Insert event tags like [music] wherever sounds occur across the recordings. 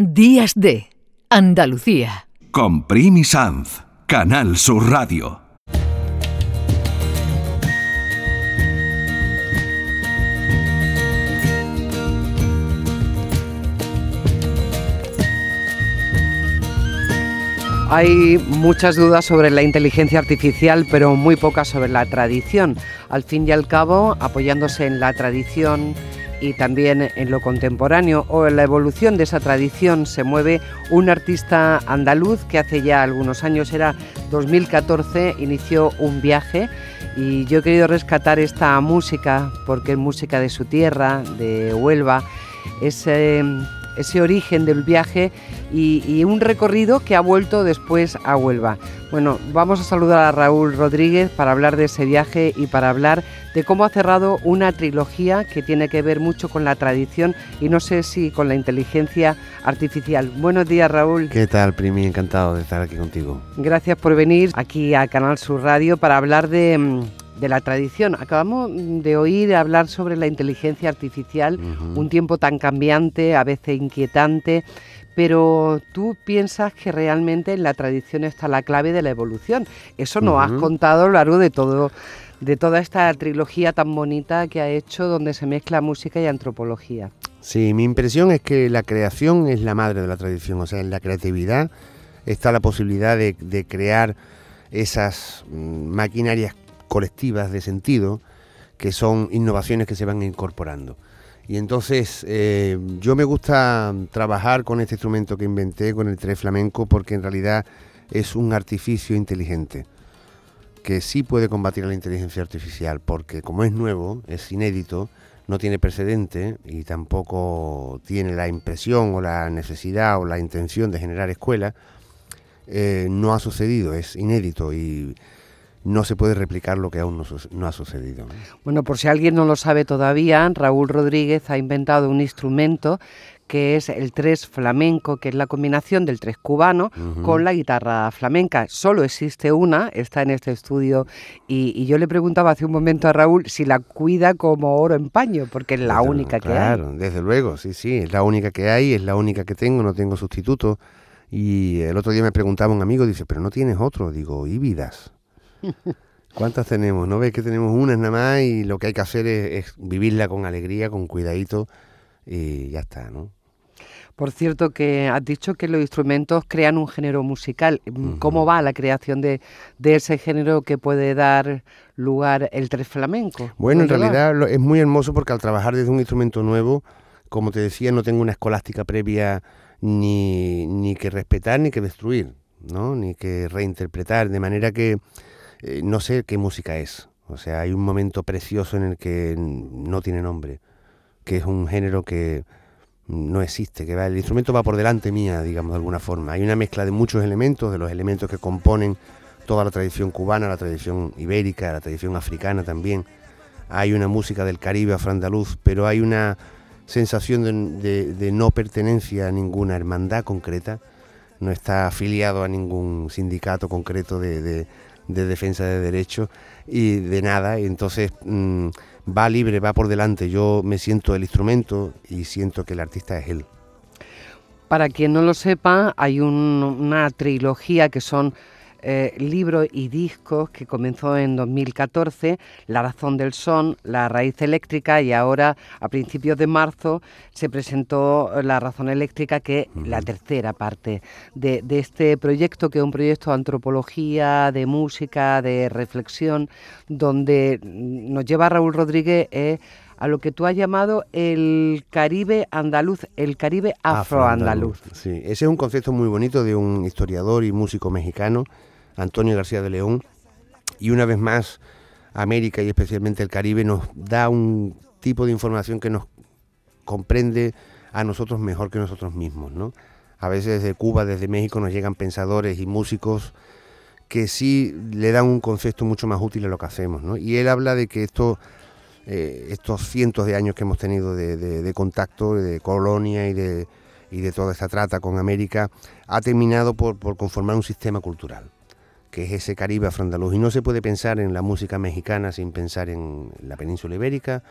Días de Andalucía. Con Primi Sanz, Canal Sur Radio. Hay muchas dudas sobre la inteligencia artificial, pero muy pocas sobre la tradición. Al fin y al cabo, apoyándose en la tradición y también en lo contemporáneo o en la evolución de esa tradición se mueve un artista andaluz que hace ya algunos años, era 2014, inició un viaje y yo he querido rescatar esta música porque es música de su tierra, de Huelva. Es, ese origen del viaje y, un recorrido que ha vuelto después a Huelva. Bueno, vamos a saludar a Raúl Rodríguez para hablar de ese viaje y para hablar de cómo ha cerrado una trilogía que tiene que ver mucho con la tradición y no sé si con la inteligencia artificial. Buenos días, Raúl. ¿Qué tal, Primi? Encantado de estar aquí contigo. Gracias por venir aquí a Canal Sur Radio para hablar de mm, de la tradición. Acabamos de oír hablar sobre la inteligencia artificial, un tiempo tan cambiante, a veces inquietante, pero tú piensas que realmente en la tradición está la clave de la evolución. Eso nos has contado a lo largo de todo de toda esta trilogía tan bonita que ha hecho donde se mezcla música y antropología. Sí, mi impresión es que la creación es la madre de la tradición, o sea, en la creatividad está la posibilidad de, de crear esas mm, maquinarias colectivas de sentido, que son innovaciones que se van incorporando. Y entonces eh, yo me gusta trabajar con este instrumento que inventé, con el tres flamenco, porque en realidad es un artificio inteligente que sí puede combatir a la inteligencia artificial, porque como es nuevo, es inédito, no tiene precedente y tampoco tiene la impresión o la necesidad o la intención de generar escuela, eh, no ha sucedido, es inédito y no se puede replicar lo que aún no, ha sucedido. Bueno, por si alguien no lo sabe todavía, Raúl Rodríguez ha inventado un instrumento que es el tres flamenco, que es la combinación del tres cubano con la guitarra flamenca. Solo existe una, está en este estudio, y, yo le preguntaba hace un momento a Raúl si la cuida como oro en paño, porque es la única que hay. Claro, desde luego, sí, sí, es la única que hay, es la única que tengo, no tengo sustituto. Y el otro día me preguntaba un amigo, dice, pero no tienes otro. Digo, ¿y vidas? ¿Cuántas tenemos? ¿No ves que tenemos unas nada más y lo que hay que hacer es, vivirla con alegría, con cuidadito y ya está, ¿no? Por cierto, que has dicho que los instrumentos crean un género musical. ¿Cómo va la creación de, ese género que puede dar lugar el tres flamenco? Bueno, en realidad es muy hermoso porque al trabajar desde un instrumento nuevo, como te decía, no tengo una escolástica previa ni, ni que respetar ni que destruir, ¿no? Ni que reinterpretar, de manera que eh, no sé qué música es. O sea, hay un momento precioso en el que no tiene nombre, que es un género que no existe, que va, el instrumento va por delante mía, digamos, de alguna forma. Hay una mezcla de muchos elementos, de los elementos que componen toda la tradición cubana, la tradición ibérica, la tradición africana también. Hay una música del Caribe afro-andaluz, pero hay una sensación de, no pertenencia a ninguna hermandad concreta, no está afiliado a ningún sindicato concreto de de defensa de derechos y de nada. entonces mm, va libre, va por delante. Yo me siento el instrumento y siento que el artista es él. Para quien no lo sepa, hay una trilogía que son eh, libros y discos que comenzó en 2014, La razón del son, La raíz eléctrica y ahora a principios de marzo se presentó La razón eléctrica, que es la tercera parte de, este proyecto, que es un proyecto de antropología, de música, de reflexión, donde nos lleva Raúl Rodríguez eh, a lo que tú has llamado el Caribe andaluz, el Caribe afroandaluz. sí, ese es un concepto muy bonito de un historiador y músico mexicano Antonio García de León. Y una vez más, América y especialmente el Caribe nos da un tipo de información que nos comprende a nosotros mejor que nosotros mismos, ¿no? A veces desde Cuba, desde México nos llegan pensadores y músicos que sí le dan un concepto mucho más útil a lo que hacemos, ¿no? Y él habla de que esto, eh, estos cientos de años que hemos tenido de, contacto, de colonia y de, y de toda esta trata con América, ha terminado por, por conformar un sistema cultural que es ese Caribe afroandaluz. Y no se puede pensar en la música mexicana sin pensar en la península ibérica,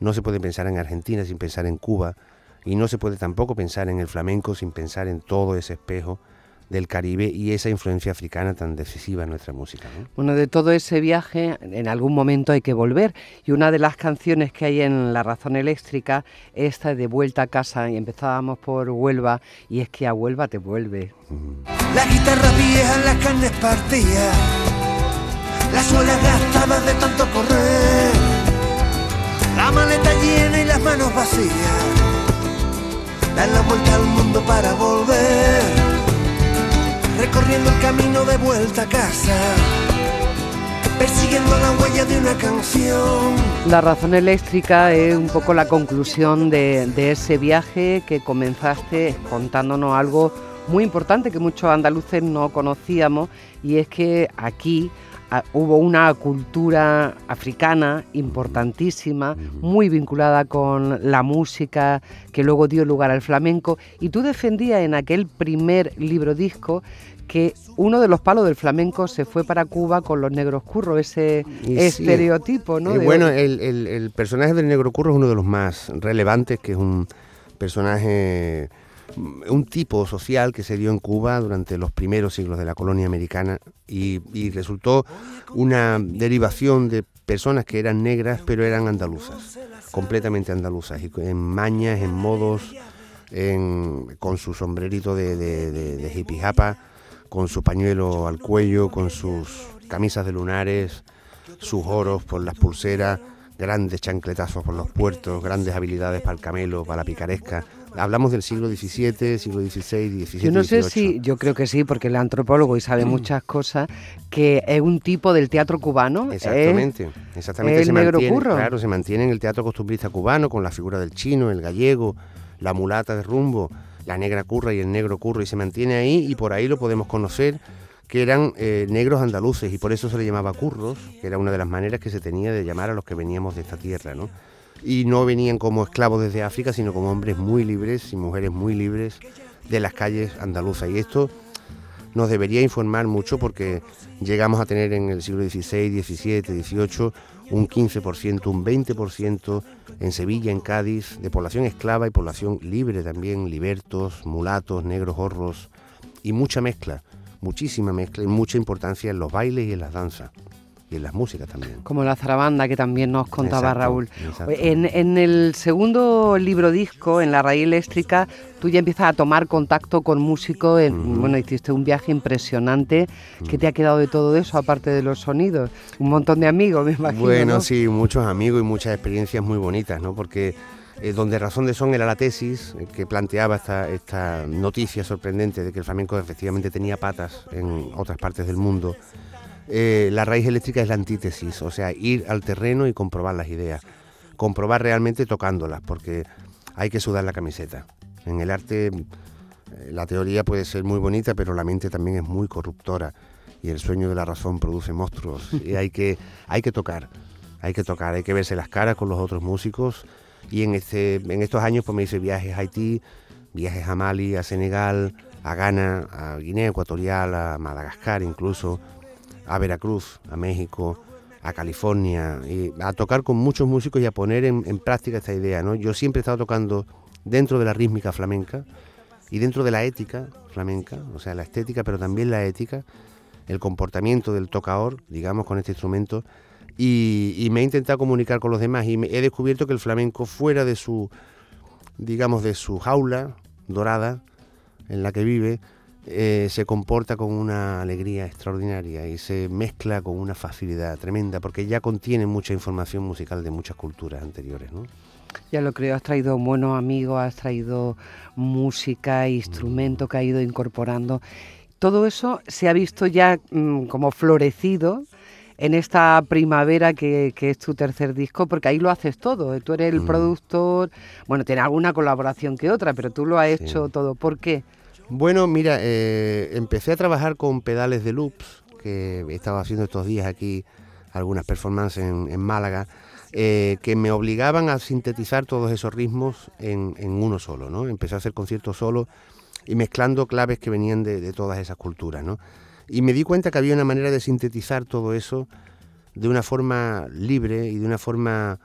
no se puede pensar en Argentina sin pensar en Cuba, Y no se puede tampoco pensar en el flamenco sin pensar en todo ese espejo del Caribe y esa influencia africana tan decisiva en nuestra música. Bueno, de todo ese viaje en algún momento hay que volver y una de las canciones que hay en La Razón Eléctrica, esta de Vuelta a casa y empezábamos por Huelva y es que a Huelva te vuelve. La guitarra vieja, las carnes partidas, las suelas gastadas de tanto correr, la maleta llena y las manos vacías, dar la vuelta al mundo para volver recorriendo el camino de vuelta a casa, persiguiendo la huella de una canción. La razón eléctrica es un poco la conclusión de, ese viaje que comenzaste contándonos algo muy importante que muchos andaluces no conocíamos y es que aquí hubo una cultura africana importantísima, muy vinculada con la música que luego dio lugar al flamenco y tú defendías en aquel primer libro disco que uno de los palos del flamenco se fue para Cuba con los negros curros, ese estereotipo, ¿no? Eh, bueno, el, personaje del negro curro es uno de los más relevantes, que es un personaje, un tipo social que se dio en Cuba durante los primeros siglos de la colonia americana y, resultó una derivación de personas que eran negras pero eran andaluzas, completamente andaluzas, y en mañas, en modos, con su sombrerito de, de, de, hippie japa con su pañuelo al cuello, con sus camisas de lunares, sus oros por las pulseras, grandes chancletazos por los puertos, grandes habilidades para el camelo, para la picaresca. Hablamos del siglo XVII, siglo XVI, XVII. Yo no sé si, yo creo que sí, porque el antropólogo y sabe mm. muchas cosas, que es un tipo del teatro cubano. Exactamente, exactamente. El se negro mantiene, curro. Claro, se mantiene en el teatro costumbrista cubano con la figura del chino, el gallego, la mulata de rumbo la negra curra y el negro curro y se mantiene ahí y por ahí lo podemos conocer que eran eh, negros andaluces y por eso se le llamaba curros, que era una de las maneras que se tenía de llamar a los que veníamos de esta tierra, ¿no? Y no venían como esclavos desde África, sino como hombres muy libres y mujeres muy libres de las calles andaluzas. Y esto nos debería informar mucho porque llegamos a tener en el siglo XVI, XVII, XVIII un 15%, un 20% en Sevilla, en Cádiz, de población esclava y población libre también, libertos, mulatos, negros, horros, y mucha mezcla, muchísima mezcla y mucha importancia en los bailes y en las danzas y en las músicas también. Como la zarabanda que también nos contaba Raúl. En, el segundo libro disco, en La Raíz Eléctrica, tú ya empiezas a tomar contacto con músicos. Bueno, hiciste un viaje impresionante. ¿Qué te ha quedado de todo eso, aparte de los sonidos? Un montón de amigos, me imagino. Bueno, sí, muchos amigos y muchas experiencias muy bonitas, ¿no? Porque eh, donde razón de son era la tesis eh, que planteaba esta, esta noticia sorprendente de que el flamenco efectivamente tenía patas en otras partes del mundo eh, la raíz eléctrica es la antítesis, o sea, ir al terreno y comprobar las ideas, comprobar realmente tocándolas, porque hay que sudar la camiseta. En el arte eh, la teoría puede ser muy bonita, pero la mente también es muy corruptora y el sueño de la razón produce monstruos [laughs] y hay que, hay que tocar, hay que tocar, hay que verse las caras con los otros músicos y en, este, en estos años pues me hice viajes a Haití, viajes a Mali, a Senegal, a Ghana, a Guinea Ecuatorial, a Madagascar incluso, a Veracruz, a México, a California, y a tocar con muchos músicos y a poner en, práctica esta idea. ¿no? Yo siempre he estado tocando dentro de la rítmica flamenca y dentro de la ética flamenca, o sea, la estética, pero también la ética, el comportamiento del tocador, digamos, con este instrumento, y, me he intentado comunicar con los demás y he descubierto que el flamenco fuera de su, digamos, de su jaula dorada en la que vive, eh, se comporta con una alegría extraordinaria y se mezcla con una facilidad tremenda porque ya contiene mucha información musical de muchas culturas anteriores. ¿no? Ya lo creo, has traído buenos amigos, has traído música, instrumento que ha ido incorporando. Todo eso se ha visto ya mm, como florecido en esta primavera que, es tu tercer disco, porque ahí lo haces todo. Tú eres el mm. productor, bueno, tiene alguna colaboración que otra, pero tú lo has hecho todo. ¿Por qué? Bueno, mira, eh, empecé a trabajar con pedales de loops, que he estado haciendo estos días aquí algunas performances en, Málaga, eh, que me obligaban a sintetizar todos esos ritmos en, uno solo, ¿no? Empecé a hacer conciertos solo y mezclando claves que venían de, todas esas culturas, ¿no? Y me di cuenta que había una manera de sintetizar todo eso de una forma libre y de una forma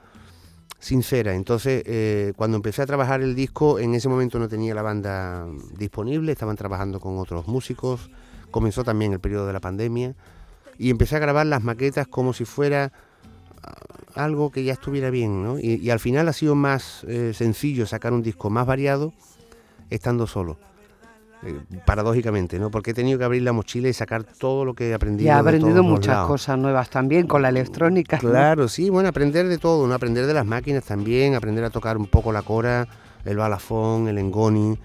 sincera. Entonces, eh, cuando empecé a trabajar el disco, en ese momento no tenía la banda disponible, estaban trabajando con otros músicos, comenzó también el periodo de la pandemia, y empecé a grabar las maquetas como si fuera ah, algo que ya estuviera bien, ¿no? Y, al final ha sido más eh, sencillo sacar un disco más variado estando solo. Eh, paradójicamente, ¿no? Porque he tenido que abrir la mochila y sacar todo lo que he aprendido. Y ha aprendido muchas cosas nuevas también con la electrónica. Claro, sí, bueno, aprender de todo, ¿no? Aprender de las máquinas también, aprender a tocar un poco la cora, el balafón, el engoni,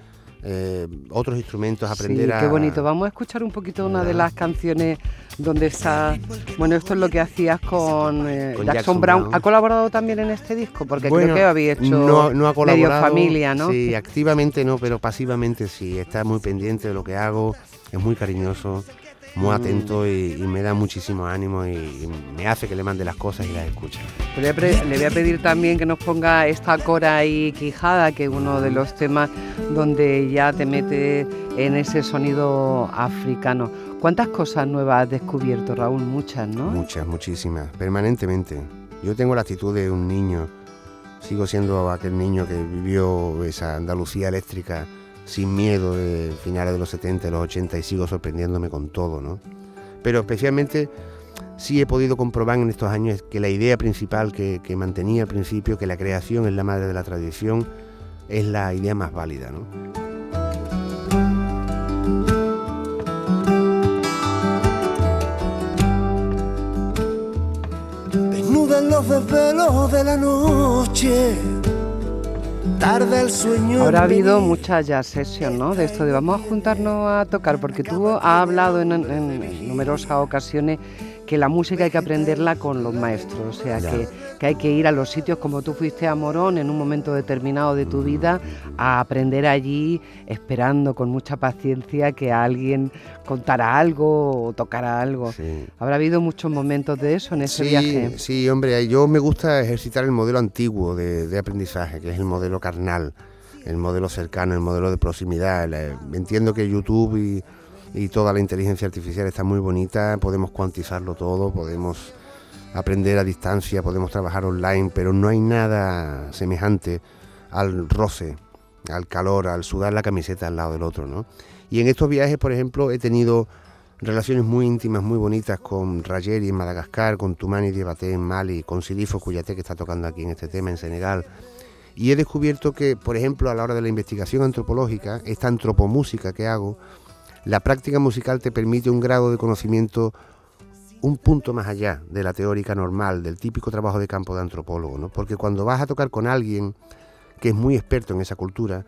eh, otros instrumentos, aprender sí, Qué bonito. Vamos a escuchar un poquito una de las canciones donde está. Bueno, esto es lo que hacías con, eh, Jackson, Brown. ¿Ha colaborado también en este disco? Porque creo que había hecho no, no ha medio familia, ¿no? Sí, activamente no, pero pasivamente sí. Está muy pendiente de lo que hago, es muy cariñoso muy atento y, me da muchísimo ánimo y, me hace que le mande las cosas y las escuche. Le voy, a pedir también que nos ponga esta cora y quijada, que es uno de los temas donde ya te mete en ese sonido africano. ¿Cuántas cosas nuevas has descubierto, Raúl? Muchas, ¿no? Muchas, muchísimas, permanentemente. Yo tengo la actitud de un niño, sigo siendo aquel niño que vivió esa Andalucía eléctrica sin miedo de finales de los 70, los 80 y sigo sorprendiéndome con todo, ¿no? Pero especialmente sí he podido comprobar en estos años que la idea principal que, mantenía al principio, que la creación es la madre de la tradición, es la idea más válida, ¿no? Desnudan los desvelos de la noche Tarda el sueño. Habrá habido mucha ya sesión, ¿no? De esto de vamos a juntarnos a tocar, porque tú has hablado en, en numerosas ocasiones que la música hay que aprenderla con los maestros, o sea, que, hay que ir a los sitios como tú fuiste a Morón en un momento determinado de tu vida, a aprender allí, esperando con mucha paciencia que alguien contara algo o tocara algo. ¿Habrá habido muchos momentos de eso en ese viaje? Sí, hombre, yo me gusta ejercitar el modelo antiguo de, aprendizaje, que es el modelo carnal el modelo cercano, el modelo de proximidad. Entiendo que YouTube y, y toda la inteligencia artificial está muy bonita, podemos cuantizarlo todo, podemos aprender a distancia, podemos trabajar online, pero no hay nada semejante al roce, al calor, al sudar la camiseta al lado del otro, ¿no? Y en estos viajes, por ejemplo, he tenido relaciones muy íntimas, muy bonitas con Rayeri en Madagascar, con Tumani Diabaté en Mali, con Silifo Cuyate que está tocando aquí en este tema en Senegal. Y he descubierto que, por ejemplo, a la hora de la investigación antropológica, esta antropomúsica que hago, la práctica musical te permite un grado de conocimiento un punto más allá de la teórica normal, del típico trabajo de campo de antropólogo, ¿no? Porque cuando vas a tocar con alguien que es muy experto en esa cultura,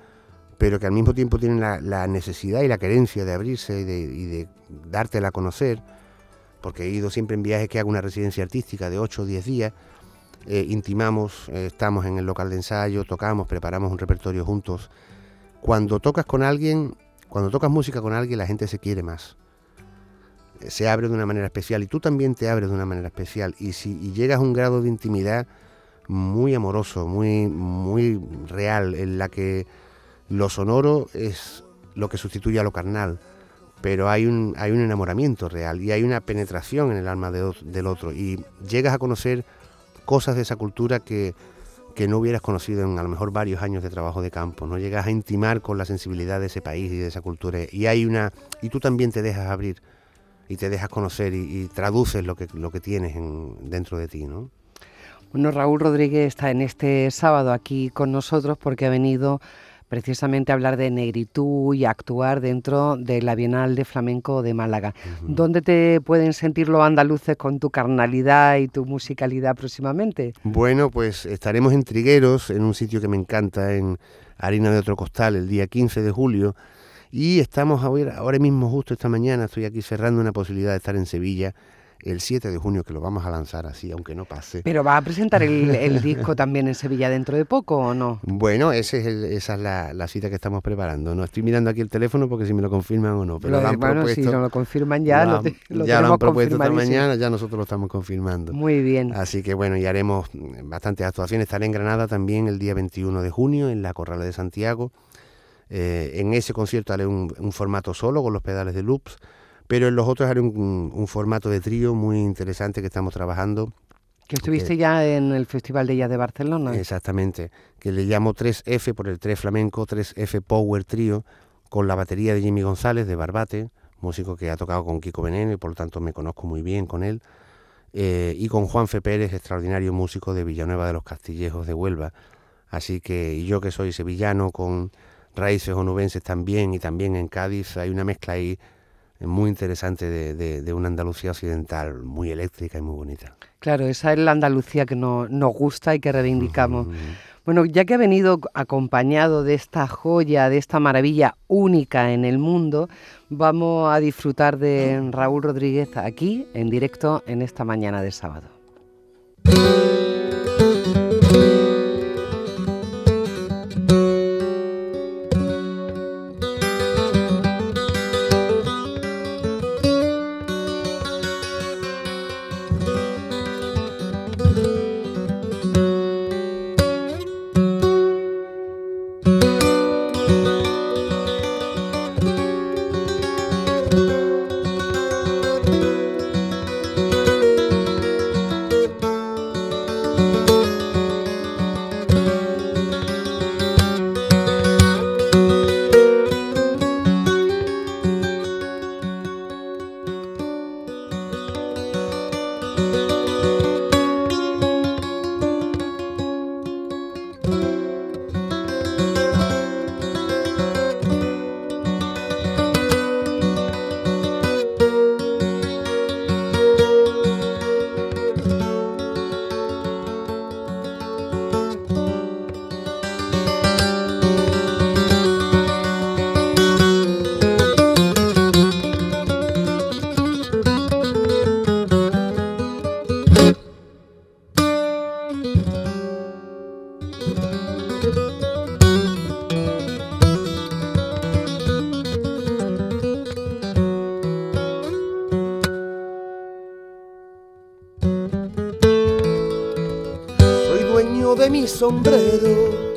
pero que al mismo tiempo tiene la, necesidad y la querencia de abrirse y de, dártela a conocer, porque he ido siempre en viajes que hago una residencia artística de 8 o 10 días, eh, intimamos, eh, estamos en el local de ensayo, tocamos, preparamos un repertorio juntos. Cuando tocas con alguien, cuando tocas música con alguien, la gente se quiere más. Eh, se abre de una manera especial y tú también te abres de una manera especial. Y si llegas a un grado de intimidad muy amoroso, muy, muy real, en la que lo sonoro es lo que sustituye a lo carnal, pero hay un, hay un enamoramiento real y hay una penetración en el alma del otro. Y llegas a conocer cosas de esa cultura que, que no hubieras conocido en a lo mejor varios años de trabajo de campo, no llegas a intimar con la sensibilidad de ese país y de esa cultura y hay una y tú también te dejas abrir y te dejas conocer y, traduces lo que lo que tienes dentro de ti, ¿no? Bueno, Raúl Rodríguez está en este sábado aquí con nosotros porque ha venido precisamente hablar de negritud y actuar dentro de la Bienal de Flamenco de Málaga. ¿Dónde te pueden sentir los andaluces con tu carnalidad y tu musicalidad próximamente? Bueno, pues estaremos en Trigueros, en un sitio que me encanta, en Harina de Otro Costal, el día 15 de julio. Y estamos ahora, ahora mismo, justo esta mañana, estoy aquí cerrando una posibilidad de estar en Sevilla el 7 de junio, que lo vamos a lanzar así, aunque no pase. ¿Pero va a presentar el, [laughs] disco también en Sevilla dentro de poco o no? Bueno, ese es esa es la, cita que estamos preparando. No estoy mirando aquí el teléfono porque si me lo confirman o no. Pero bueno, si no lo confirman ya, lo, ya lo han propuesto esta mañana, ya nosotros lo estamos confirmando. Muy bien. Así que bueno, y haremos bastantes actuaciones. Estaré en Granada también el día 21 de junio, en la Corrala de Santiago. Eh, en ese concierto haré un, un formato solo con los pedales de loops pero en los otros haré un, formato de trío muy interesante que estamos trabajando Que estuviste ya en el Festival de Jazz de Barcelona. Exactamente, que le llamo 3F por el 3 flamenco, 3F Power Trio, con la batería de Jimmy González de Barbate, músico que ha tocado con Kiko Veneno y por lo tanto me conozco muy bien con él, eh, y con Juan Fe Pérez, extraordinario músico de Villanueva de los Castillejos de Huelva. Así que y yo que soy sevillano con raíces onubenses también y también en Cádiz, hay una mezcla ahí muy interesante de, una Andalucía occidental muy eléctrica y muy bonita. Claro, esa es la Andalucía que nos gusta y que reivindicamos. Bueno, ya que ha venido acompañado de esta joya, de esta maravilla única en el mundo, vamos a disfrutar de Raúl Rodríguez aquí, en directo, en esta mañana de sábado. Sombrero.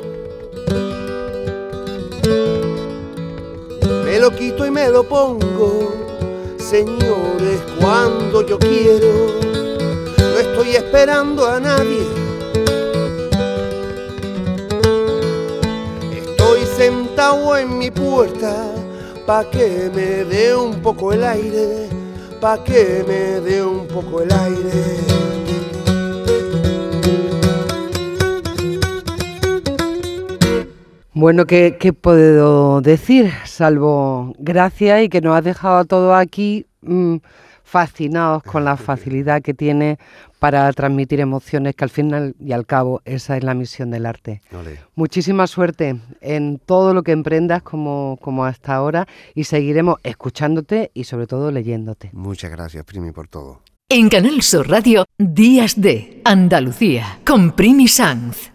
Me lo quito y me lo pongo, señores, cuando yo quiero. No estoy esperando a nadie. Estoy sentado en mi puerta pa' que me dé un poco el aire, pa' que me dé un poco el aire. Bueno, ¿qué, puedo decir? Salvo gracias y que nos has dejado a todos aquí mm, fascinados con la facilidad que tiene para transmitir emociones, que al final y al cabo esa es la misión del arte. Muchísima suerte en todo lo que emprendas como, como hasta ahora y seguiremos escuchándote y sobre todo leyéndote. Muchas gracias, Primi, por todo. En Canal Sur Radio, Días de Andalucía, con Primi Sanz.